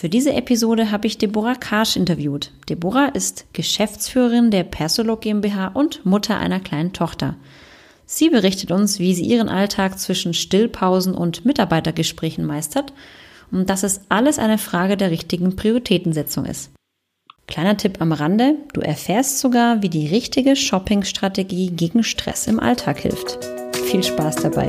Für diese Episode habe ich Deborah Karsch interviewt. Deborah ist Geschäftsführerin der Persolog GmbH und Mutter einer kleinen Tochter. Sie berichtet uns, wie sie ihren Alltag zwischen Stillpausen und Mitarbeitergesprächen meistert und dass es alles eine Frage der richtigen Prioritätensetzung ist. Kleiner Tipp am Rande, du erfährst sogar, wie die richtige Shoppingstrategie gegen Stress im Alltag hilft. Viel Spaß dabei!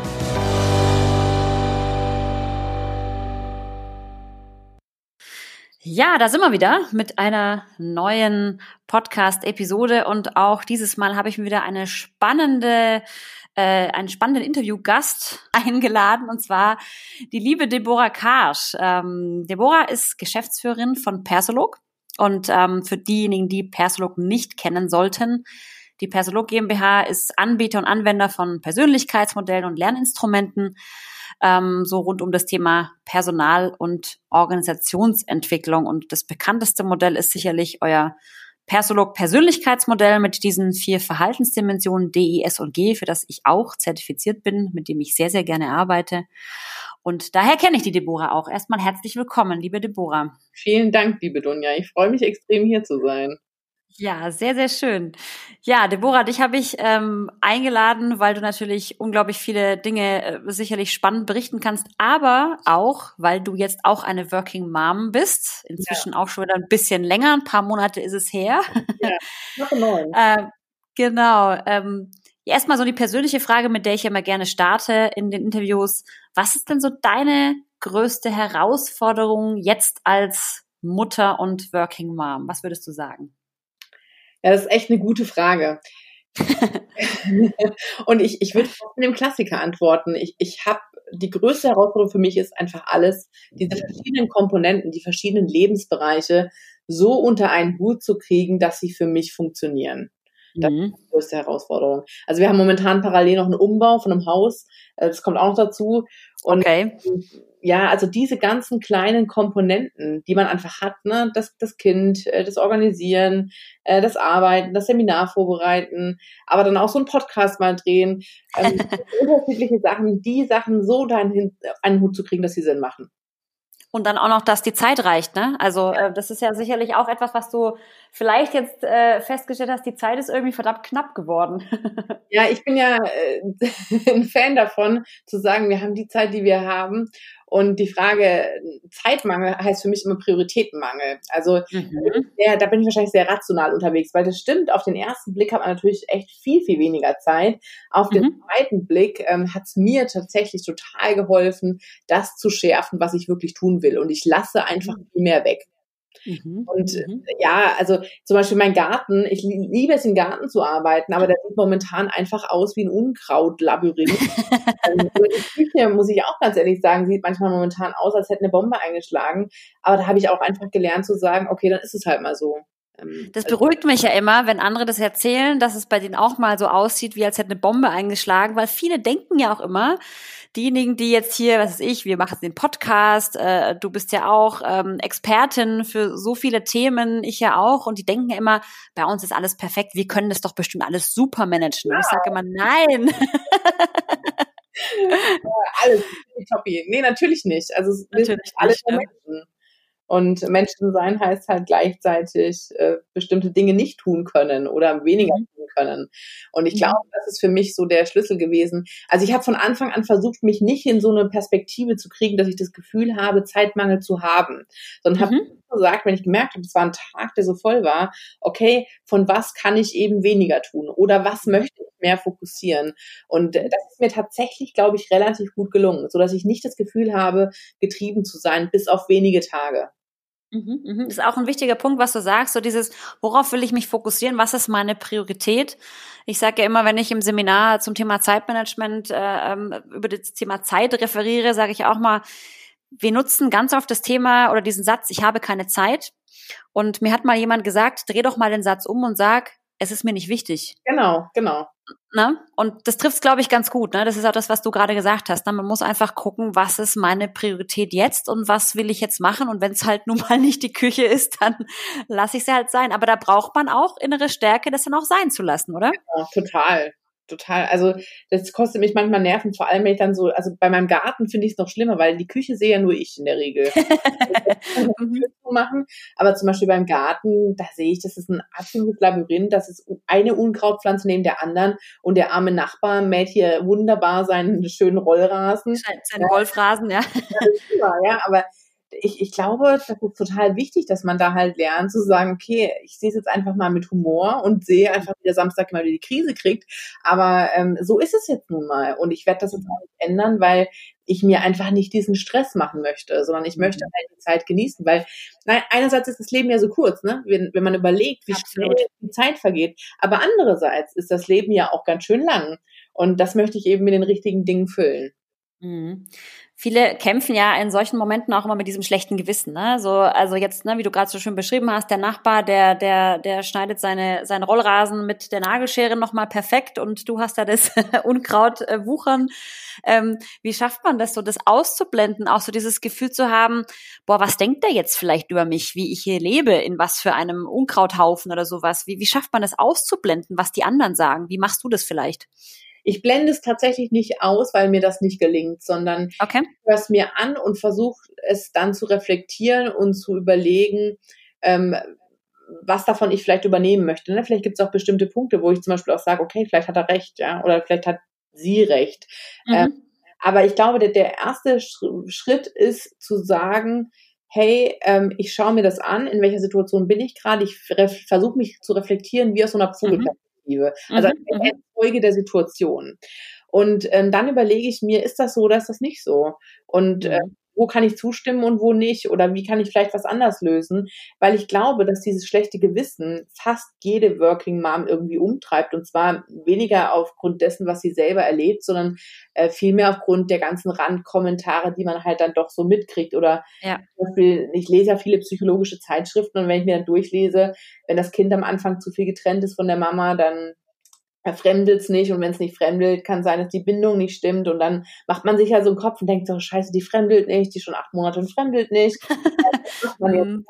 Ja, da sind wir wieder mit einer neuen Podcast-Episode und auch dieses Mal habe ich mir wieder eine spannende, äh, einen spannenden Interviewgast eingeladen und zwar die liebe Deborah Karsch. Ähm, Deborah ist Geschäftsführerin von Persolog und ähm, für diejenigen, die Persolog nicht kennen sollten, die Persolog GmbH ist Anbieter und Anwender von Persönlichkeitsmodellen und Lerninstrumenten ähm, so rund um das Thema Personal- und Organisationsentwicklung. Und das bekannteste Modell ist sicherlich euer Persolog Persönlichkeitsmodell mit diesen vier Verhaltensdimensionen D, I, S und G, für das ich auch zertifiziert bin, mit dem ich sehr, sehr gerne arbeite. Und daher kenne ich die Deborah auch. Erstmal herzlich willkommen, liebe Deborah. Vielen Dank, liebe Dunja. Ich freue mich extrem hier zu sein. Ja, sehr, sehr schön. Ja, Deborah, dich habe ich ähm, eingeladen, weil du natürlich unglaublich viele Dinge äh, sicherlich spannend berichten kannst, aber auch, weil du jetzt auch eine Working Mom bist. Inzwischen ja. auch schon wieder ein bisschen länger, ein paar Monate ist es her. Ja, noch neun. äh, genau. Ähm, Erstmal so die persönliche Frage, mit der ich immer gerne starte in den Interviews. Was ist denn so deine größte Herausforderung jetzt als Mutter und Working Mom? Was würdest du sagen? Ja, das ist echt eine gute Frage. und ich, ich würde mit dem Klassiker antworten. Ich, ich habe die größte Herausforderung für mich ist einfach alles, diese verschiedenen Komponenten, die verschiedenen Lebensbereiche so unter einen Hut zu kriegen, dass sie für mich funktionieren. Das mhm. ist die größte Herausforderung. Also wir haben momentan parallel noch einen Umbau von einem Haus. Äh, das kommt auch noch dazu. Und okay ja, also diese ganzen kleinen Komponenten, die man einfach hat, ne, das, das Kind, äh, das Organisieren, äh, das Arbeiten, das Seminar vorbereiten, aber dann auch so ein Podcast mal drehen, ähm, unterschiedliche Sachen, die Sachen so dahin einen Hut zu kriegen, dass sie Sinn machen. Und dann auch noch, dass die Zeit reicht, ne? Also äh, das ist ja sicherlich auch etwas, was du vielleicht jetzt äh, festgestellt hast, die Zeit ist irgendwie verdammt knapp geworden. ja, ich bin ja äh, ein Fan davon, zu sagen, wir haben die Zeit, die wir haben und die Frage Zeitmangel heißt für mich immer Prioritätenmangel. Also mhm. ja, da bin ich wahrscheinlich sehr rational unterwegs, weil das stimmt, auf den ersten Blick hat man natürlich echt viel, viel weniger Zeit. Auf mhm. den zweiten Blick ähm, hat es mir tatsächlich total geholfen, das zu schärfen, was ich wirklich tun will. Und ich lasse einfach mhm. viel mehr weg. Mhm. Und mhm. ja, also zum Beispiel mein Garten, ich liebe es im Garten zu arbeiten, aber der sieht momentan einfach aus wie ein Unkrautlabyrinth. ähm, die Küche, muss ich auch ganz ehrlich sagen, sieht manchmal momentan aus, als hätte eine Bombe eingeschlagen. Aber da habe ich auch einfach gelernt zu sagen, okay, dann ist es halt mal so. Ähm, das also beruhigt mich ja immer, wenn andere das erzählen, dass es bei denen auch mal so aussieht, wie als hätte eine Bombe eingeschlagen, weil viele denken ja auch immer, diejenigen, die jetzt hier, was weiß ich, wir machen den Podcast, äh, du bist ja auch ähm, Expertin für so viele Themen, ich ja auch, und die denken ja immer, bei uns ist alles perfekt, wir können das doch bestimmt alles super managen. Ja. Und ich sage immer, nein. ja, alles toppi. Nee, natürlich nicht. Also natürlich alles nicht, Menschen. Und Menschen sein heißt halt gleichzeitig äh, bestimmte Dinge nicht tun können oder weniger mhm. tun können. Und ich mhm. glaube, das ist für mich so der Schlüssel gewesen. Also ich habe von Anfang an versucht, mich nicht in so eine Perspektive zu kriegen, dass ich das Gefühl habe, Zeitmangel zu haben, sondern habe mhm. gesagt, wenn ich gemerkt habe, es war ein Tag, der so voll war, okay, von was kann ich eben weniger tun oder was möchte ich mehr fokussieren? Und äh, das ist mir tatsächlich, glaube ich, relativ gut gelungen, so dass ich nicht das Gefühl habe, getrieben zu sein, bis auf wenige Tage. Mhm, mhm. Ist auch ein wichtiger Punkt, was du sagst, so dieses, worauf will ich mich fokussieren, was ist meine Priorität? Ich sage ja immer, wenn ich im Seminar zum Thema Zeitmanagement äh, ähm, über das Thema Zeit referiere, sage ich auch mal, wir nutzen ganz oft das Thema oder diesen Satz, ich habe keine Zeit. Und mir hat mal jemand gesagt, dreh doch mal den Satz um und sag, es ist mir nicht wichtig. Genau, genau. Ne? Und das trifft glaube ich, ganz gut. Ne? Das ist auch das, was du gerade gesagt hast. Ne? Man muss einfach gucken, was ist meine Priorität jetzt und was will ich jetzt machen. Und wenn es halt nun mal nicht die Küche ist, dann lasse ich sie halt sein. Aber da braucht man auch innere Stärke, das dann auch sein zu lassen, oder? Ja, total total, also das kostet mich manchmal Nerven, vor allem wenn ich dann so, also bei meinem Garten finde ich es noch schlimmer, weil die Küche sehe ja nur ich in der Regel. Mhm. machen, aber zum Beispiel beim Garten, da sehe ich, das ist ein absolutes Labyrinth, das ist eine Unkrautpflanze neben der anderen und der arme Nachbar mäht hier wunderbar seinen schönen Rollrasen. Seinen Golfrasen, ja. Ja, ja, aber ich, ich glaube, das ist total wichtig, dass man da halt lernt zu sagen, okay, ich sehe es jetzt einfach mal mit Humor und sehe einfach, wie der Samstag mal wieder die Krise kriegt. Aber ähm, so ist es jetzt nun mal. Und ich werde das jetzt auch nicht ändern, weil ich mir einfach nicht diesen Stress machen möchte, sondern ich möchte mhm. halt die Zeit genießen, weil nein, einerseits ist das Leben ja so kurz, ne? wenn, wenn man überlegt, wie Absolut. schnell die Zeit vergeht, aber andererseits ist das Leben ja auch ganz schön lang und das möchte ich eben mit den richtigen Dingen füllen. Mhm. Viele kämpfen ja in solchen Momenten auch immer mit diesem schlechten Gewissen. Ne? So, also jetzt, ne, wie du gerade so schön beschrieben hast, der Nachbar, der, der, der schneidet seine, seinen Rollrasen mit der Nagelschere nochmal perfekt und du hast da das Unkraut äh, wuchern. Ähm, wie schafft man das so, das auszublenden, auch so dieses Gefühl zu haben, boah, was denkt der jetzt vielleicht über mich, wie ich hier lebe, in was für einem Unkrauthaufen oder sowas? Wie, wie schafft man das auszublenden, was die anderen sagen? Wie machst du das vielleicht? Ich blende es tatsächlich nicht aus, weil mir das nicht gelingt, sondern okay. ich höre es mir an und versuche es dann zu reflektieren und zu überlegen, ähm, was davon ich vielleicht übernehmen möchte. Ne? Vielleicht gibt es auch bestimmte Punkte, wo ich zum Beispiel auch sage, okay, vielleicht hat er recht, ja, oder vielleicht hat sie recht. Mhm. Ähm, aber ich glaube, der, der erste Schritt ist zu sagen, hey, ähm, ich schaue mir das an, in welcher Situation bin ich gerade, ich versuche mich zu reflektieren, wie aus so einer Vogelperspektive. Mhm. Perspektive. Also mhm. als Folge der Situation. Und ähm, dann überlege ich mir, ist das so oder ist das nicht so? Und äh, wo kann ich zustimmen und wo nicht? Oder wie kann ich vielleicht was anders lösen? Weil ich glaube, dass dieses schlechte Gewissen fast jede Working Mom irgendwie umtreibt. Und zwar weniger aufgrund dessen, was sie selber erlebt, sondern äh, vielmehr aufgrund der ganzen Randkommentare, die man halt dann doch so mitkriegt. Oder ja. zum Beispiel, ich lese ja viele psychologische Zeitschriften und wenn ich mir dann durchlese, wenn das Kind am Anfang zu viel getrennt ist von der Mama, dann er fremdelt es nicht und wenn es nicht fremdelt, kann sein, dass die Bindung nicht stimmt und dann macht man sich ja so einen Kopf und denkt so, scheiße, die fremdelt nicht, die schon acht Monate und fremdelt nicht. Mhm.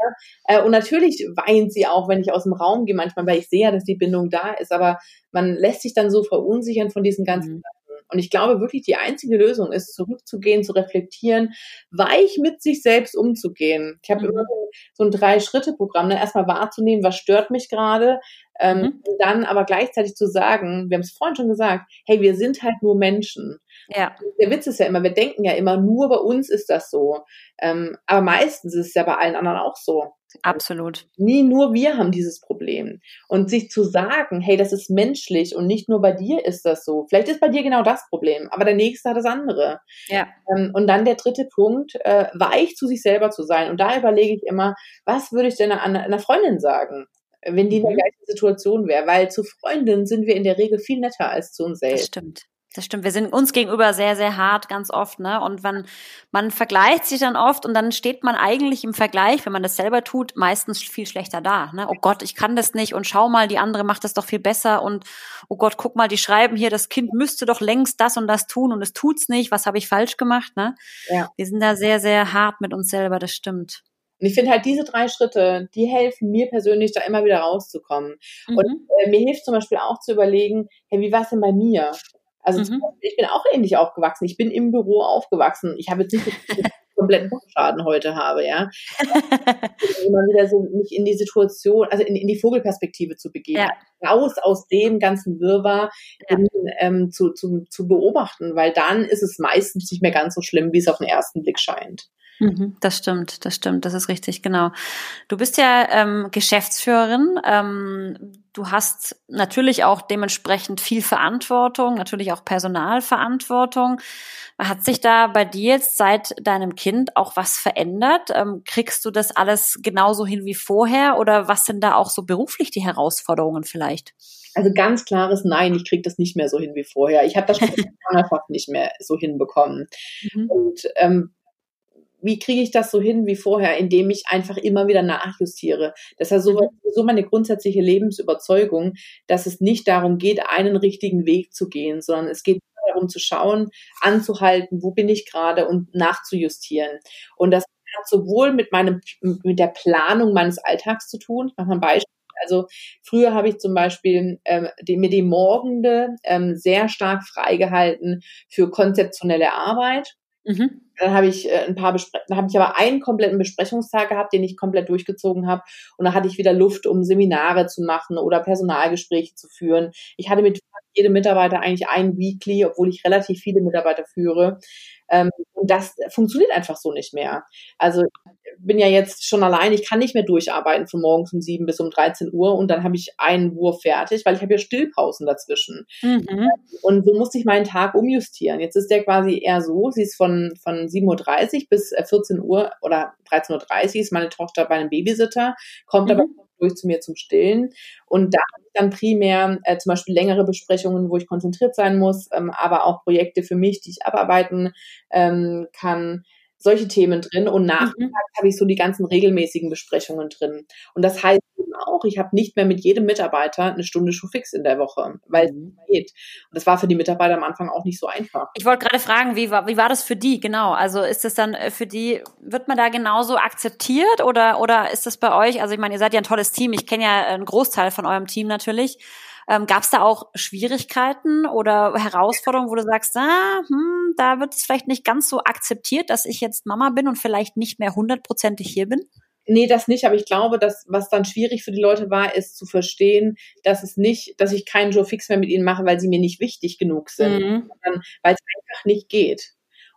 Äh, und natürlich weint sie auch, wenn ich aus dem Raum gehe manchmal, weil ich sehe ja, dass die Bindung da ist, aber man lässt sich dann so verunsichern von diesen ganzen mhm. Und ich glaube wirklich, die einzige Lösung ist, zurückzugehen, zu reflektieren, weich mit sich selbst umzugehen. Ich habe mhm. immer so ein Drei-Schritte-Programm, ne? erstmal wahrzunehmen, was stört mich gerade, ähm, mhm. dann aber gleichzeitig zu sagen, wir haben es vorhin schon gesagt, hey, wir sind halt nur Menschen. Ja. Der Witz ist ja immer, wir denken ja immer, nur bei uns ist das so. Ähm, aber meistens ist es ja bei allen anderen auch so. Absolut. Nie nur wir haben dieses Problem. Und sich zu sagen, hey, das ist menschlich und nicht nur bei dir ist das so. Vielleicht ist bei dir genau das Problem, aber der nächste hat das andere. Ja. Ähm, und dann der dritte Punkt, äh, weich zu sich selber zu sein. Und da überlege ich immer, was würde ich denn einer, einer Freundin sagen? Wenn die in der mhm. gleichen Situation wäre, weil zu Freundinnen sind wir in der Regel viel netter als zu uns selbst. Das stimmt. Das stimmt. Wir sind uns gegenüber sehr, sehr hart, ganz oft, ne? Und wenn man vergleicht sich dann oft und dann steht man eigentlich im Vergleich, wenn man das selber tut, meistens viel schlechter da. Ne? Oh Gott, ich kann das nicht und schau mal, die andere macht das doch viel besser und oh Gott, guck mal, die schreiben hier, das Kind müsste doch längst das und das tun und es tut's nicht. Was habe ich falsch gemacht? Ne? Ja. Wir sind da sehr, sehr hart mit uns selber. Das stimmt. Und ich finde halt diese drei Schritte, die helfen mir persönlich, da immer wieder rauszukommen. Mhm. Und äh, mir hilft zum Beispiel auch zu überlegen, hey, wie war es denn bei mir? Also mhm. ich bin auch ähnlich aufgewachsen. Ich bin im Büro aufgewachsen. Ich habe jetzt nicht einen kompletten Kopfschaden heute habe, ja. immer wieder so mich in die Situation, also in, in die Vogelperspektive zu begeben. Ja. Raus aus dem ganzen Wirrwarr ja. in, ähm, zu, zu, zu beobachten, weil dann ist es meistens nicht mehr ganz so schlimm, wie es auf den ersten Blick scheint. Mhm, das stimmt, das stimmt, das ist richtig, genau. Du bist ja ähm, Geschäftsführerin. Ähm, du hast natürlich auch dementsprechend viel Verantwortung, natürlich auch Personalverantwortung. Hat sich da bei dir jetzt seit deinem Kind auch was verändert? Ähm, kriegst du das alles genauso hin wie vorher oder was sind da auch so beruflich die Herausforderungen vielleicht? Also ganz klares Nein, ich kriege das nicht mehr so hin wie vorher. Ich habe das schon einfach nicht mehr so hinbekommen. Mhm. Und ähm, wie kriege ich das so hin wie vorher, indem ich einfach immer wieder nachjustiere. Das ist so, mhm. so meine grundsätzliche Lebensüberzeugung, dass es nicht darum geht, einen richtigen Weg zu gehen, sondern es geht darum zu schauen, anzuhalten, wo bin ich gerade und nachzujustieren. Und das hat sowohl mit meinem, mit der Planung meines Alltags zu tun. Ich mache mal ein Beispiel. Also früher habe ich zum Beispiel ähm, die, mir die Morgende ähm, sehr stark freigehalten für konzeptionelle Arbeit. Mhm. Dann habe ich äh, ein paar Bespre dann habe ich aber einen kompletten Besprechungstag gehabt, den ich komplett durchgezogen habe. Und dann hatte ich wieder Luft, um Seminare zu machen oder Personalgespräche zu führen. Ich hatte mit jedem Mitarbeiter eigentlich ein Weekly, obwohl ich relativ viele Mitarbeiter führe. Ähm, und das funktioniert einfach so nicht mehr. Also bin ja jetzt schon allein, ich kann nicht mehr durcharbeiten von morgens um sieben bis um 13 Uhr und dann habe ich einen Wurf fertig, weil ich habe ja Stillpausen dazwischen. Mhm. Und so musste ich meinen Tag umjustieren. Jetzt ist der quasi eher so, sie ist von, von 7.30 Uhr bis 14 äh, Uhr oder 13.30 Uhr ist meine Tochter bei einem Babysitter, kommt mhm. aber durch zu mir zum Stillen. Und da habe ich dann primär äh, zum Beispiel längere Besprechungen, wo ich konzentriert sein muss, ähm, aber auch Projekte für mich, die ich abarbeiten ähm, kann solche Themen drin und nachmittags mhm. habe ich so die ganzen regelmäßigen Besprechungen drin. Und das heißt eben auch, ich habe nicht mehr mit jedem Mitarbeiter eine Stunde Schuhfix in der Woche, weil es mhm. geht. Und das war für die Mitarbeiter am Anfang auch nicht so einfach. Ich wollte gerade fragen, wie war, wie war das für die? Genau. Also ist das dann äh, für die, wird man da genauso akzeptiert oder, oder ist das bei euch? Also ich meine, ihr seid ja ein tolles Team. Ich kenne ja einen Großteil von eurem Team natürlich. Ähm, Gab es da auch Schwierigkeiten oder Herausforderungen, wo du sagst, ah, hm, da wird es vielleicht nicht ganz so akzeptiert, dass ich jetzt Mama bin und vielleicht nicht mehr hundertprozentig hier bin? Nee, das nicht, aber ich glaube, dass was dann schwierig für die Leute war, ist zu verstehen, dass es nicht, dass ich keinen Joe Fix mehr mit ihnen mache, weil sie mir nicht wichtig genug sind, mhm. sondern weil es einfach nicht geht.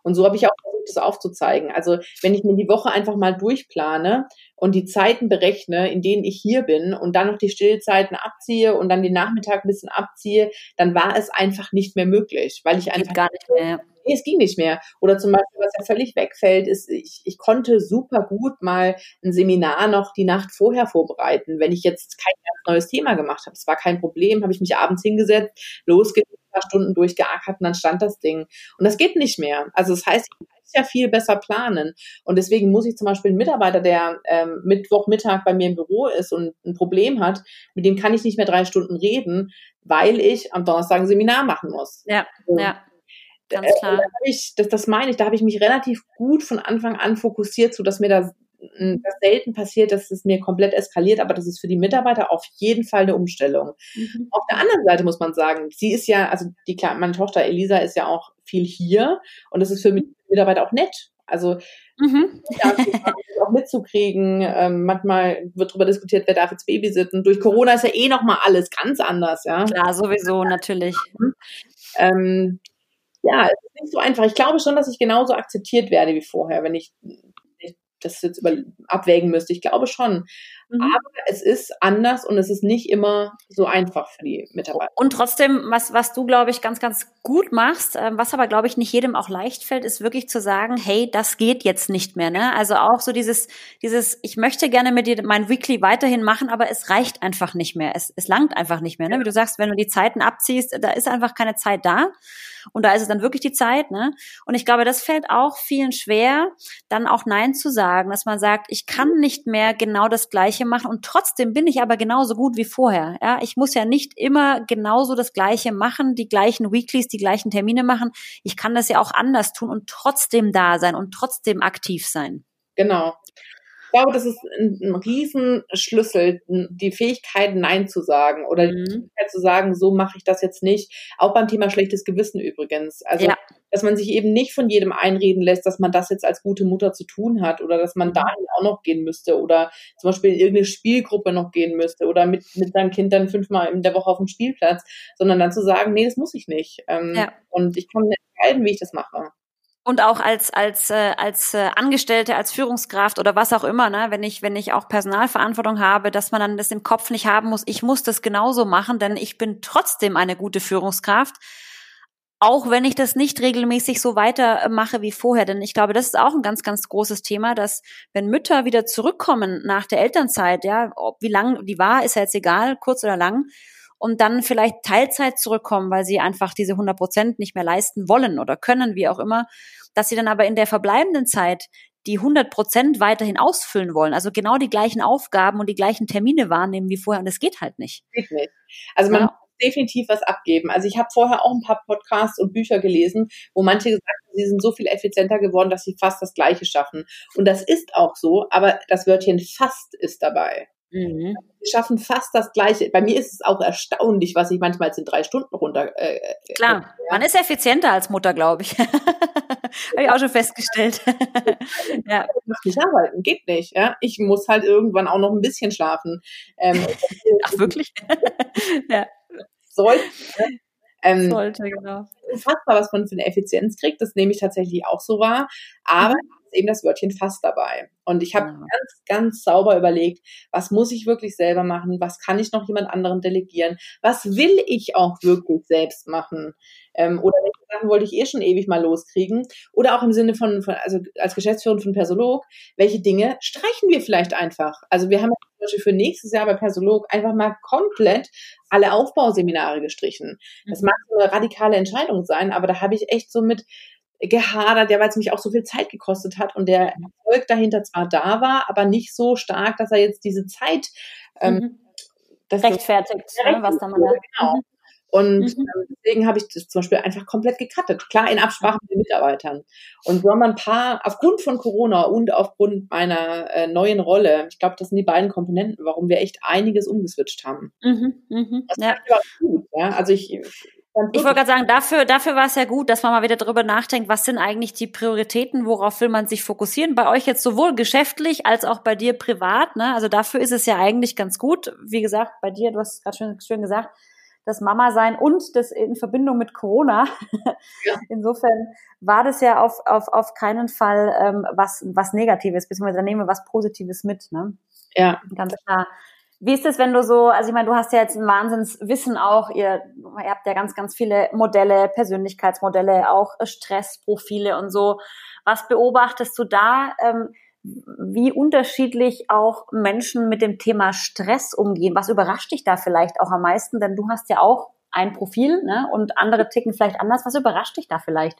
Und so habe ich auch versucht, das aufzuzeigen. Also wenn ich mir die Woche einfach mal durchplane und die Zeiten berechne, in denen ich hier bin und dann noch die Stillzeiten abziehe und dann den Nachmittag ein bisschen abziehe, dann war es einfach nicht mehr möglich, weil ich einfach gar nicht mehr. Nee, es ging nicht mehr. Oder zum Beispiel, was ja völlig wegfällt, ist, ich, ich konnte super gut mal ein Seminar noch die Nacht vorher vorbereiten, wenn ich jetzt kein neues Thema gemacht habe. Es war kein Problem, habe ich mich abends hingesetzt, losgelegt, paar Stunden durchgeackert und dann stand das Ding. Und das geht nicht mehr. Also das heißt, ich muss ja viel besser planen. Und deswegen muss ich zum Beispiel einen Mitarbeiter, der ähm, Mittwochmittag bei mir im Büro ist und ein Problem hat, mit dem kann ich nicht mehr drei Stunden reden, weil ich am Donnerstag ein Seminar machen muss. Ja, und, ja. Ganz äh, klar. Äh, ich, das, das meine ich, da habe ich mich relativ gut von Anfang an fokussiert, so dass mir da das selten passiert, dass es mir komplett eskaliert, aber das ist für die Mitarbeiter auf jeden Fall eine Umstellung. Mhm. Auf der anderen Seite muss man sagen, sie ist ja, also die meine Tochter Elisa ist ja auch viel hier und das ist für Mitarbeiter auch nett. Also mhm. auch mitzukriegen. Ähm, manchmal wird darüber diskutiert, wer darf jetzt babysitten. Durch Corona ist ja eh noch mal alles ganz anders, ja. Klar, sowieso natürlich. Ähm, ja, es ist nicht so einfach. Ich glaube schon, dass ich genauso akzeptiert werde wie vorher, wenn ich das jetzt über, abwägen müsste. Ich glaube schon. Mhm. Aber es ist anders und es ist nicht immer so einfach für die Mitarbeiter. Und trotzdem, was, was du, glaube ich, ganz, ganz gut machst, äh, was aber, glaube ich, nicht jedem auch leicht fällt, ist wirklich zu sagen, hey, das geht jetzt nicht mehr. Ne? Also auch so dieses, dieses, ich möchte gerne mit dir mein Weekly weiterhin machen, aber es reicht einfach nicht mehr. Es, es langt einfach nicht mehr. Ne? Wie du sagst, wenn du die Zeiten abziehst, da ist einfach keine Zeit da. Und da ist es dann wirklich die Zeit, ne? Und ich glaube, das fällt auch vielen schwer, dann auch Nein zu sagen, dass man sagt, ich kann nicht mehr genau das Gleiche machen und trotzdem bin ich aber genauso gut wie vorher. Ja, ich muss ja nicht immer genauso das Gleiche machen, die gleichen Weeklies, die gleichen Termine machen. Ich kann das ja auch anders tun und trotzdem da sein und trotzdem aktiv sein. Genau glaube, das ist ein, ein Riesenschlüssel, die Fähigkeit, Nein zu sagen oder mhm. die Fähigkeit zu sagen, so mache ich das jetzt nicht. Auch beim Thema schlechtes Gewissen übrigens. Also, ja. dass man sich eben nicht von jedem einreden lässt, dass man das jetzt als gute Mutter zu tun hat oder dass man mhm. dahin auch noch gehen müsste oder zum Beispiel in irgendeine Spielgruppe noch gehen müsste oder mit, mit seinem Kind dann fünfmal in der Woche auf dem Spielplatz, sondern dann zu sagen, nee, das muss ich nicht. Ähm, ja. Und ich kann entscheiden, wie ich das mache und auch als als äh, als äh, Angestellte, als Führungskraft oder was auch immer, ne, wenn ich wenn ich auch Personalverantwortung habe, dass man dann das im Kopf nicht haben muss, ich muss das genauso machen, denn ich bin trotzdem eine gute Führungskraft, auch wenn ich das nicht regelmäßig so weitermache wie vorher, denn ich glaube, das ist auch ein ganz ganz großes Thema, dass wenn Mütter wieder zurückkommen nach der Elternzeit, ja, ob wie lang die war, ist ja jetzt egal, kurz oder lang, und dann vielleicht Teilzeit zurückkommen, weil sie einfach diese 100 Prozent nicht mehr leisten wollen oder können, wie auch immer, dass sie dann aber in der verbleibenden Zeit die 100 Prozent weiterhin ausfüllen wollen. Also genau die gleichen Aufgaben und die gleichen Termine wahrnehmen wie vorher. Und das geht halt nicht. Geht nicht. Also man ja definitiv was abgeben. Also ich habe vorher auch ein paar Podcasts und Bücher gelesen, wo manche gesagt haben, sie sind so viel effizienter geworden, dass sie fast das Gleiche schaffen. Und das ist auch so, aber das Wörtchen fast ist dabei. Mhm. Wir schaffen fast das Gleiche. Bei mir ist es auch erstaunlich, was ich manchmal in drei Stunden runter. Äh, äh Klar, äh, man ist effizienter als Mutter, glaube ich. Habe ich auch schon festgestellt. ja. Ich muss nicht arbeiten, geht nicht. Ja? Ich muss halt irgendwann auch noch ein bisschen schlafen. Ähm, Ach, wirklich? ja sollte. Ähm, sollte, genau. Unfassbar, was man für eine Effizienz kriegt, das nehme ich tatsächlich auch so wahr. Aber mhm. Eben das Wörtchen fast dabei. Und ich habe ja. ganz, ganz sauber überlegt, was muss ich wirklich selber machen? Was kann ich noch jemand anderen delegieren? Was will ich auch wirklich selbst machen? Ähm, oder welche Sachen wollte ich eh schon ewig mal loskriegen? Oder auch im Sinne von, von also als Geschäftsführerin von Persolog, welche Dinge streichen wir vielleicht einfach? Also wir haben zum Beispiel für nächstes Jahr bei Persolog einfach mal komplett alle Aufbauseminare gestrichen. Das mhm. mag so eine radikale Entscheidung sein, aber da habe ich echt so mit gehadert, ja, weil es mich auch so viel Zeit gekostet hat und der Erfolg dahinter zwar da war, aber nicht so stark, dass er jetzt diese Zeit ähm, mhm. rechtfertigt, ne, was da mal da. Genau. Mhm. Und mhm. Ähm, deswegen habe ich das zum Beispiel einfach komplett gecuttet. Klar, in Absprache mit den Mitarbeitern. Und so haben wir ein paar, aufgrund von Corona und aufgrund meiner äh, neuen Rolle, ich glaube, das sind die beiden Komponenten, warum wir echt einiges umgeswitcht haben. Mhm, mh. Das ja. gut, ja. Also ich, ich wollte gerade sagen, dafür, dafür war es ja gut, dass man mal wieder darüber nachdenkt, was sind eigentlich die Prioritäten, worauf will man sich fokussieren? Bei euch jetzt sowohl geschäftlich als auch bei dir privat. Ne? Also dafür ist es ja eigentlich ganz gut. Wie gesagt, bei dir, du hast es gerade schön, schön gesagt, das Mama sein und das in Verbindung mit Corona. Ja. Insofern war das ja auf, auf, auf keinen Fall ähm, was, was Negatives, beziehungsweise da nehmen wir was Positives mit. Ne? Ja. Ganz klar. Wie ist es, wenn du so, also ich meine, du hast ja jetzt ein Wahnsinnswissen auch, ihr, ihr habt ja ganz, ganz viele Modelle, Persönlichkeitsmodelle, auch Stressprofile und so. Was beobachtest du da? Ähm, wie unterschiedlich auch Menschen mit dem Thema Stress umgehen. Was überrascht dich da vielleicht auch am meisten? Denn du hast ja auch ein Profil ne? und andere ticken vielleicht anders. Was überrascht dich da vielleicht?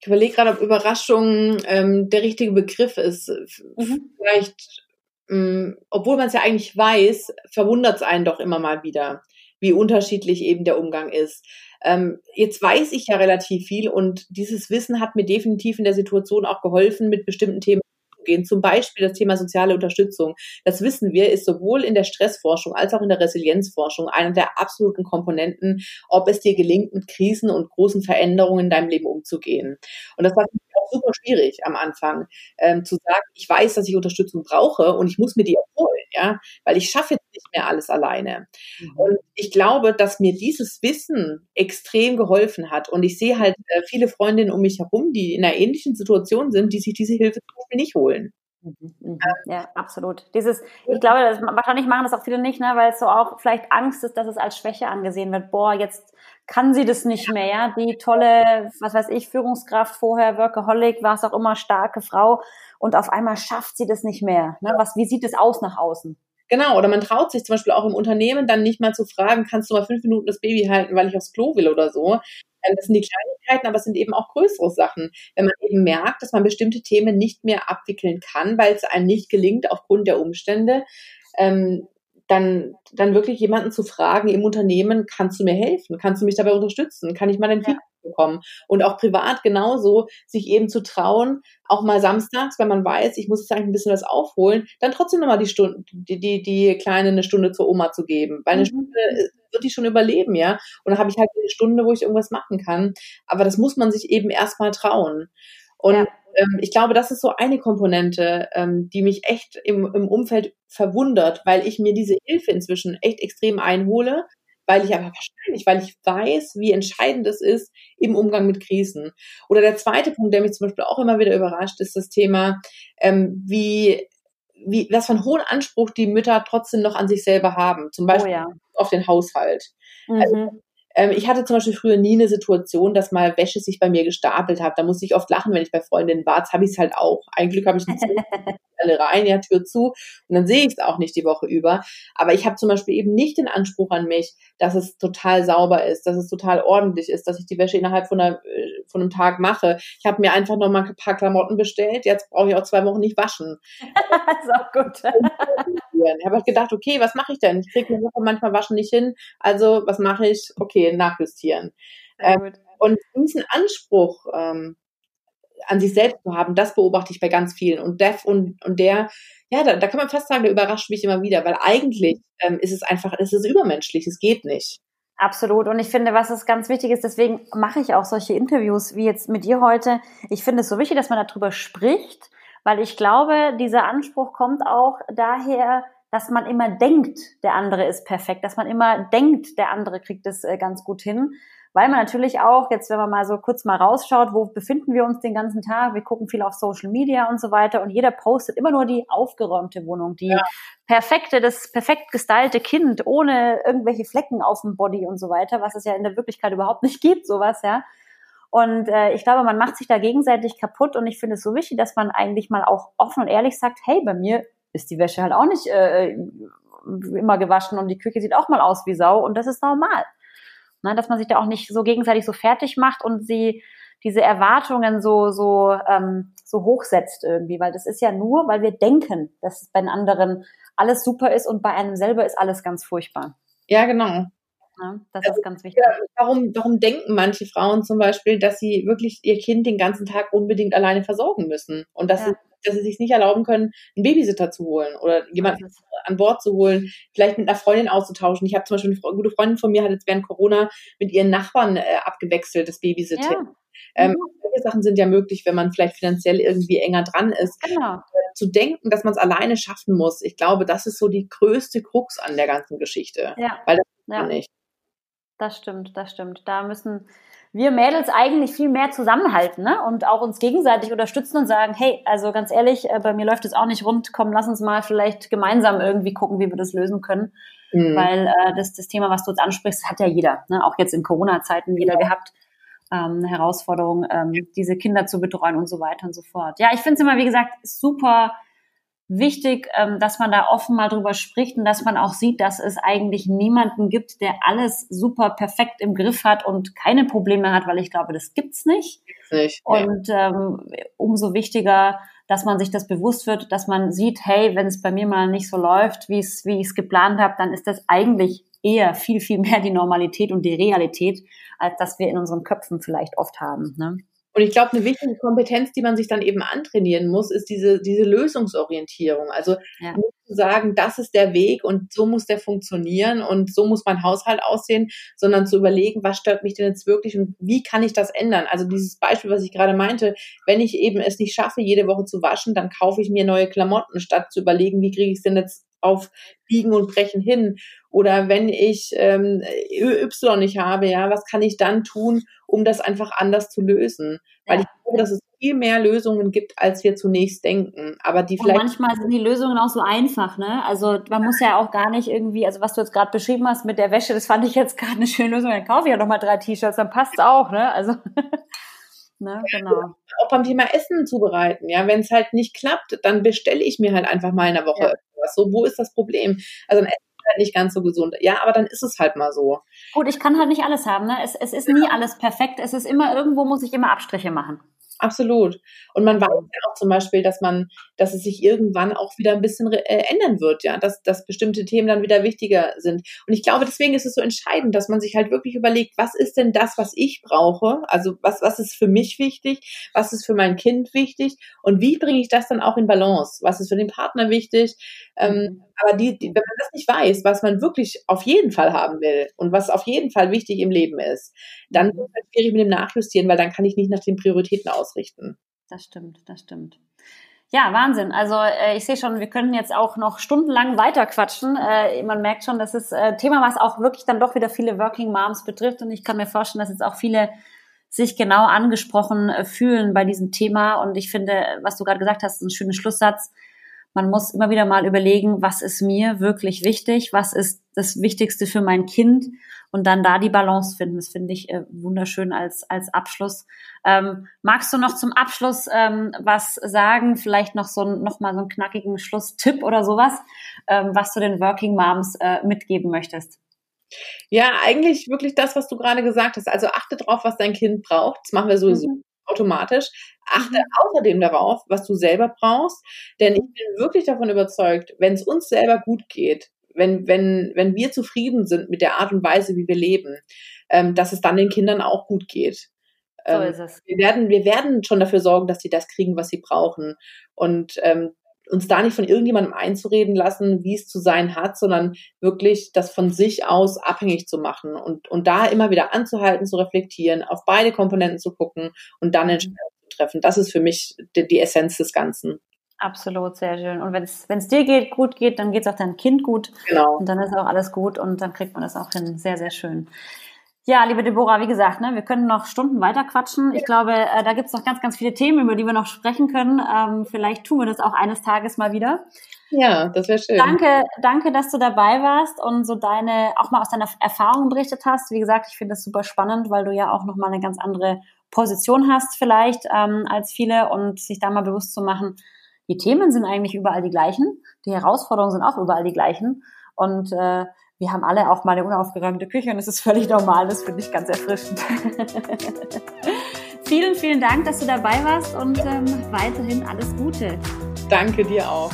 Ich überlege gerade, ob Überraschung ähm, der richtige Begriff ist. Mhm. Vielleicht, ähm, obwohl man es ja eigentlich weiß, verwundert es einen doch immer mal wieder, wie unterschiedlich eben der Umgang ist. Ähm, jetzt weiß ich ja relativ viel und dieses Wissen hat mir definitiv in der Situation auch geholfen, mit bestimmten Themen umzugehen. Zum Beispiel das Thema soziale Unterstützung. Das wissen wir, ist sowohl in der Stressforschung als auch in der Resilienzforschung einer der absoluten Komponenten, ob es dir gelingt, mit Krisen und großen Veränderungen in deinem Leben umzugehen. Und das war auch super schwierig am Anfang, ähm, zu sagen, ich weiß, dass ich Unterstützung brauche und ich muss mir die holen, ja, weil ich schaffe nicht mehr alles alleine. Mhm. Und ich glaube, dass mir dieses Wissen extrem geholfen hat. Und ich sehe halt äh, viele Freundinnen um mich herum, die in einer ähnlichen Situation sind, die sich diese Hilfe zum Beispiel nicht holen. Mhm, mhm. Ja, absolut. Dieses, ich glaube, das, wahrscheinlich machen das auch viele nicht, ne, weil es so auch vielleicht Angst ist, dass es als Schwäche angesehen wird. Boah, jetzt kann sie das nicht mehr, ja. Die tolle, was weiß ich, Führungskraft vorher, Workaholic, war es auch immer starke Frau und auf einmal schafft sie das nicht mehr. Ne? Was, wie sieht es aus nach außen? Genau, oder man traut sich zum Beispiel auch im Unternehmen dann nicht mal zu fragen, kannst du mal fünf Minuten das Baby halten, weil ich aufs Klo will oder so. Ähm, das sind die Kleinigkeiten, aber es sind eben auch größere Sachen. Wenn man eben merkt, dass man bestimmte Themen nicht mehr abwickeln kann, weil es einem nicht gelingt aufgrund der Umstände, ähm, dann, dann wirklich jemanden zu fragen im Unternehmen, kannst du mir helfen? Kannst du mich dabei unterstützen? Kann ich mal den Feedback ja. Bekommen? Und auch privat genauso, sich eben zu trauen, auch mal samstags, wenn man weiß, ich muss jetzt eigentlich ein bisschen was aufholen, dann trotzdem nochmal die Stunde, die, die, die Kleine eine Stunde zur Oma zu geben. Weil eine mhm. Stunde wird die schon überleben, ja. Und dann habe ich halt eine Stunde, wo ich irgendwas machen kann. Aber das muss man sich eben erstmal trauen. Und ja ähm, ich glaube, das ist so eine Komponente, ähm, die mich echt im, im Umfeld verwundert, weil ich mir diese Hilfe inzwischen echt extrem einhole, weil ich aber wahrscheinlich, weil ich weiß, wie entscheidend es ist im Umgang mit Krisen. Oder der zweite Punkt, der mich zum Beispiel auch immer wieder überrascht, ist das Thema, ähm, wie wie, was für einen hohen Anspruch die Mütter trotzdem noch an sich selber haben, zum Beispiel oh ja. auf den Haushalt. Also, mhm. Also, Ähm, ich hatte zum Beispiel früher nie eine Situation, dass mal Wäsche sich bei mir gestapelt hat. Da musste ich oft lachen, wenn ich bei Freundinnen war. Jetzt habe ich es halt auch. Ein Glück habe ich eine alle rein, ja, Tür zu und dann sehe ich es auch nicht die Woche über. Aber ich habe zum Beispiel eben nicht den Anspruch an mich, dass es total sauber ist, dass es total ordentlich ist, dass ich die Wäsche innerhalb von, einer, äh, von einem Tag mache. Ich habe mir einfach noch mal ein paar Klamotten bestellt. Jetzt brauche ich auch zwei Wochen nicht waschen. das ist auch gut. Ich habe halt gedacht, okay, was mache ich denn? Ich kriege eine Woche manchmal waschen nicht hin. Also was mache ich? Okay, nachjustieren. Ähm, und diesen Anspruch ähm, an sich selbst zu haben, das beobachte ich bei ganz vielen. Und der, und, und der ja, da, da kann man fast sagen, der überrascht mich immer wieder, weil eigentlich ähm, ist es einfach, es ist übermenschlich, es geht nicht. Absolut. Und ich finde, was ist ganz wichtig ist, deswegen mache ich auch solche Interviews wie jetzt mit dir heute. Ich finde es so wichtig, dass man darüber spricht, weil ich glaube, dieser Anspruch kommt auch daher, dass man immer denkt, der andere ist perfekt, dass man immer denkt, der andere kriegt es äh, ganz gut hin weil man natürlich auch, jetzt wenn man mal so kurz mal rausschaut, wo befinden wir uns den ganzen Tag, wir gucken viel auf Social Media und so weiter und jeder postet immer nur die aufgeräumte Wohnung, die ja. perfekte, das perfekt gestylte Kind ohne irgendwelche Flecken auf dem Body und so weiter, was es ja in der Wirklichkeit überhaupt nicht gibt, sowas, ja. Und äh, ich glaube, man macht sich da gegenseitig kaputt und ich finde es so wichtig, dass man eigentlich mal auch offen und ehrlich sagt, hey, bei mir ist die Wäsche halt auch nicht äh, immer gewaschen und die Küche sieht auch mal aus wie Sau und das ist normal. Ne, dass man sich da auch nicht so gegenseitig so fertig macht und sie diese Erwartungen so, so, ähm, so hochsetzt irgendwie, weil das ist ja nur, weil wir denken, dass bei den anderen alles super ist und bei einem selber ist alles ganz furchtbar. Ja, genau. Ja, das also, ist ganz wichtig. Ja, warum, warum denken manche Frauen zum Beispiel, dass sie wirklich ihr Kind den ganzen Tag unbedingt alleine versorgen müssen und dass, ja. sie, dass sie sich nicht erlauben können, einen Babysitter zu holen oder jemanden an Bord zu holen, vielleicht mit einer Freundin auszutauschen. Ich habe zum Beispiel eine gute Freundin von mir, hat jetzt während Corona mit ihren Nachbarn äh, abgewechselt, das Babysitting. Ja. Ähm, mhm. Solche Sachen sind ja möglich, wenn man vielleicht finanziell irgendwie enger dran ist. Genau. Äh, zu denken, dass man es alleine schaffen muss, ich glaube, das ist so die größte Krux an der ganzen Geschichte. Ja. Weil das ja. nicht. Das stimmt, das stimmt. Da müssen wir Mädels eigentlich viel mehr zusammenhalten ne? und auch uns gegenseitig unterstützen und sagen, hey, also ganz ehrlich, äh, bei mir läuft es auch nicht rund, komm, lass uns mal vielleicht gemeinsam irgendwie gucken, wie wir das lösen können. Mhm. Weil äh, das, das Thema, was du jetzt ansprichst, hat ja jeder, ne? auch jetzt in Corona-Zeiten jeder ja. gehabt. Ähm, eine Herausforderung, ähm, diese Kinder zu betreuen und so weiter und so fort. Ja, ich finde es immer, wie gesagt, super wichtig, ähm, dass man da offen mal drüber spricht und dass man auch sieht, dass es eigentlich niemanden gibt, der alles super perfekt im Griff hat und keine Probleme hat, weil ich glaube, das gibt's nicht. nicht und ähm, umso wichtiger, dass man sich das bewusst wird, dass man sieht, hey, wenn es bei mir mal nicht so läuft, wie es wie ich es geplant habe, dann ist das eigentlich eher viel viel mehr die Normalität und die Realität, als dass wir in unseren Köpfen vielleicht oft haben. Ne? Und ich glaube, eine wichtige Kompetenz, die man sich dann eben antrainieren muss, ist diese, diese Lösungsorientierung. Also ja. nicht zu sagen, das ist der Weg und so muss der funktionieren und so muss mein Haushalt aussehen, sondern zu überlegen, was stört mich denn jetzt wirklich und wie kann ich das ändern? Also dieses Beispiel, was ich gerade meinte, wenn ich eben es nicht schaffe, jede Woche zu waschen, dann kaufe ich mir neue Klamotten, statt zu überlegen, wie kriege ich es denn jetzt auf Biegen und Brechen hin. Oder wenn ich ähm, Y nicht habe, ja, was kann ich dann tun, um das einfach anders zu lösen? Weil ja. ich glaube, dass es viel mehr Lösungen gibt, als wir zunächst denken. Aber die vielleicht. Und manchmal sind die Lösungen auch so einfach, ne? Also man muss ja auch gar nicht irgendwie, also was du jetzt gerade beschrieben hast mit der Wäsche, das fand ich jetzt gerade eine schöne Lösung. Dann kaufe ich ja nochmal drei T-Shirts, dann passt es auch, ne? Also. Ne, genau. Auch beim Thema Essen zubereiten, ja, wenn es halt nicht klappt, dann bestelle ich mir halt einfach mal in der Woche ja. etwas. So, wo ist das Problem? Also ein Essen halt nicht ganz so gesund. Ja, aber dann ist es halt mal so. Gut, ich kann halt nicht alles haben, ne? Es, es ist nie alles perfekt. Es ist immer, irgendwo muss ich immer Abstriche machen. Absolut. Und man weiß ja auch zum Beispiel, dass man, dass es sich irgendwann auch wieder ein bisschen äh, ändern wird, ja, dass, dass bestimmte Themen dann wieder wichtiger sind. Und ich glaube, deswegen ist es so entscheidend, dass man sich halt wirklich überlegt, was ist denn das, was ich brauche? Also was, was ist für mich wichtig? Was ist für mein Kind wichtig? Und wie bringe ich das dann auch in Balance? Was ist für den Partner wichtig? Ähm, mhm. Aber die, die, wenn man das nicht weiß, was man wirklich auf jeden Fall haben will und was auf jeden Fall wichtig im Leben ist, dann mhm. wird es halt schwierig mit dem Nachjustieren, weil dann kann ich nicht nach den Prioritäten ausrichten. Das stimmt, das stimmt. Ja, Wahnsinn. Also äh, ich sehe schon, wir können jetzt auch noch stundenlang weiterquatschen. Äh, man merkt schon, das ist ein äh, Thema, was auch wirklich dann doch wieder viele Working Moms betrifft. Und ich kann mir vorstellen, dass jetzt auch viele sich genau angesprochen äh, fühlen bei diesem Thema. Und ich finde, was du gerade gesagt hast, ist ein schöner Schlusssatz man muss immer wieder mal überlegen, was ist mir wirklich wichtig, was ist das Wichtigste für mein Kind und dann da die Balance finden. Das finde ich äh, wunderschön als, als Abschluss. Ähm, magst du noch zum Abschluss ähm, was sagen? Vielleicht noch so noch mal so einen knackigen Schlusstipp oder sowas, ähm, was du den Working Moms äh, mitgeben möchtest? Ja, eigentlich wirklich das, was du gerade gesagt hast. Also achte drauf, was dein Kind braucht. Das machen wir sowieso mhm. automatisch. Achte mhm. außerdem darauf, was du selber brauchst. Denn ich bin wirklich davon überzeugt, wenn es uns selber gut geht, wenn, wenn, wenn wir zufrieden sind mit der Art und Weise, wie wir leben, ähm, dass es dann den Kindern auch gut geht. so ähm, ist es. Wir werden, wir werden schon dafür sorgen, dass sie das kriegen, was sie brauchen. Und ähm, uns da nicht von irgendjemandem einzureden lassen, wie es zu sein hat, sondern wirklich das von sich aus abhängig zu machen und, und da immer wieder anzuhalten, zu reflektieren, auf beide Komponenten zu gucken und dann Entscheidungen zu treffen. Das ist für mich die, die Essenz des Ganzen. Absolut, sehr schön. Und wenn es dir geht, gut geht, dann geht es auch deinem Kind gut. Genau. Und dann ist auch alles gut und dann kriegt man das auch hin. Sehr, sehr schön. Ja, liebe Deborah, wie gesagt, ne, wir können noch Stunden weiter quatschen. Ich glaube, äh, da gibt es noch ganz, ganz viele Themen, über die wir noch sprechen können. Ähm, vielleicht tun wir das auch eines Tages mal wieder. Ja, das wäre schön. Danke, danke, dass du dabei warst und so deine, auch mal aus deiner Erfahrung berichtet hast. Wie gesagt, ich finde das super spannend, weil du ja auch nochmal eine ganz andere Position hast vielleicht ähm, als viele und sich da mal bewusst zu machen, die Themen sind eigentlich überall die gleichen, die Herausforderungen sind auch überall die gleichen und äh, wir haben alle auch mal eine unaufgeräumte Küche und es ist völlig normal, das finde ich ganz erfrischend. vielen, vielen Dank, dass du dabei warst und ähm, weiterhin alles Gute. Danke dir auch.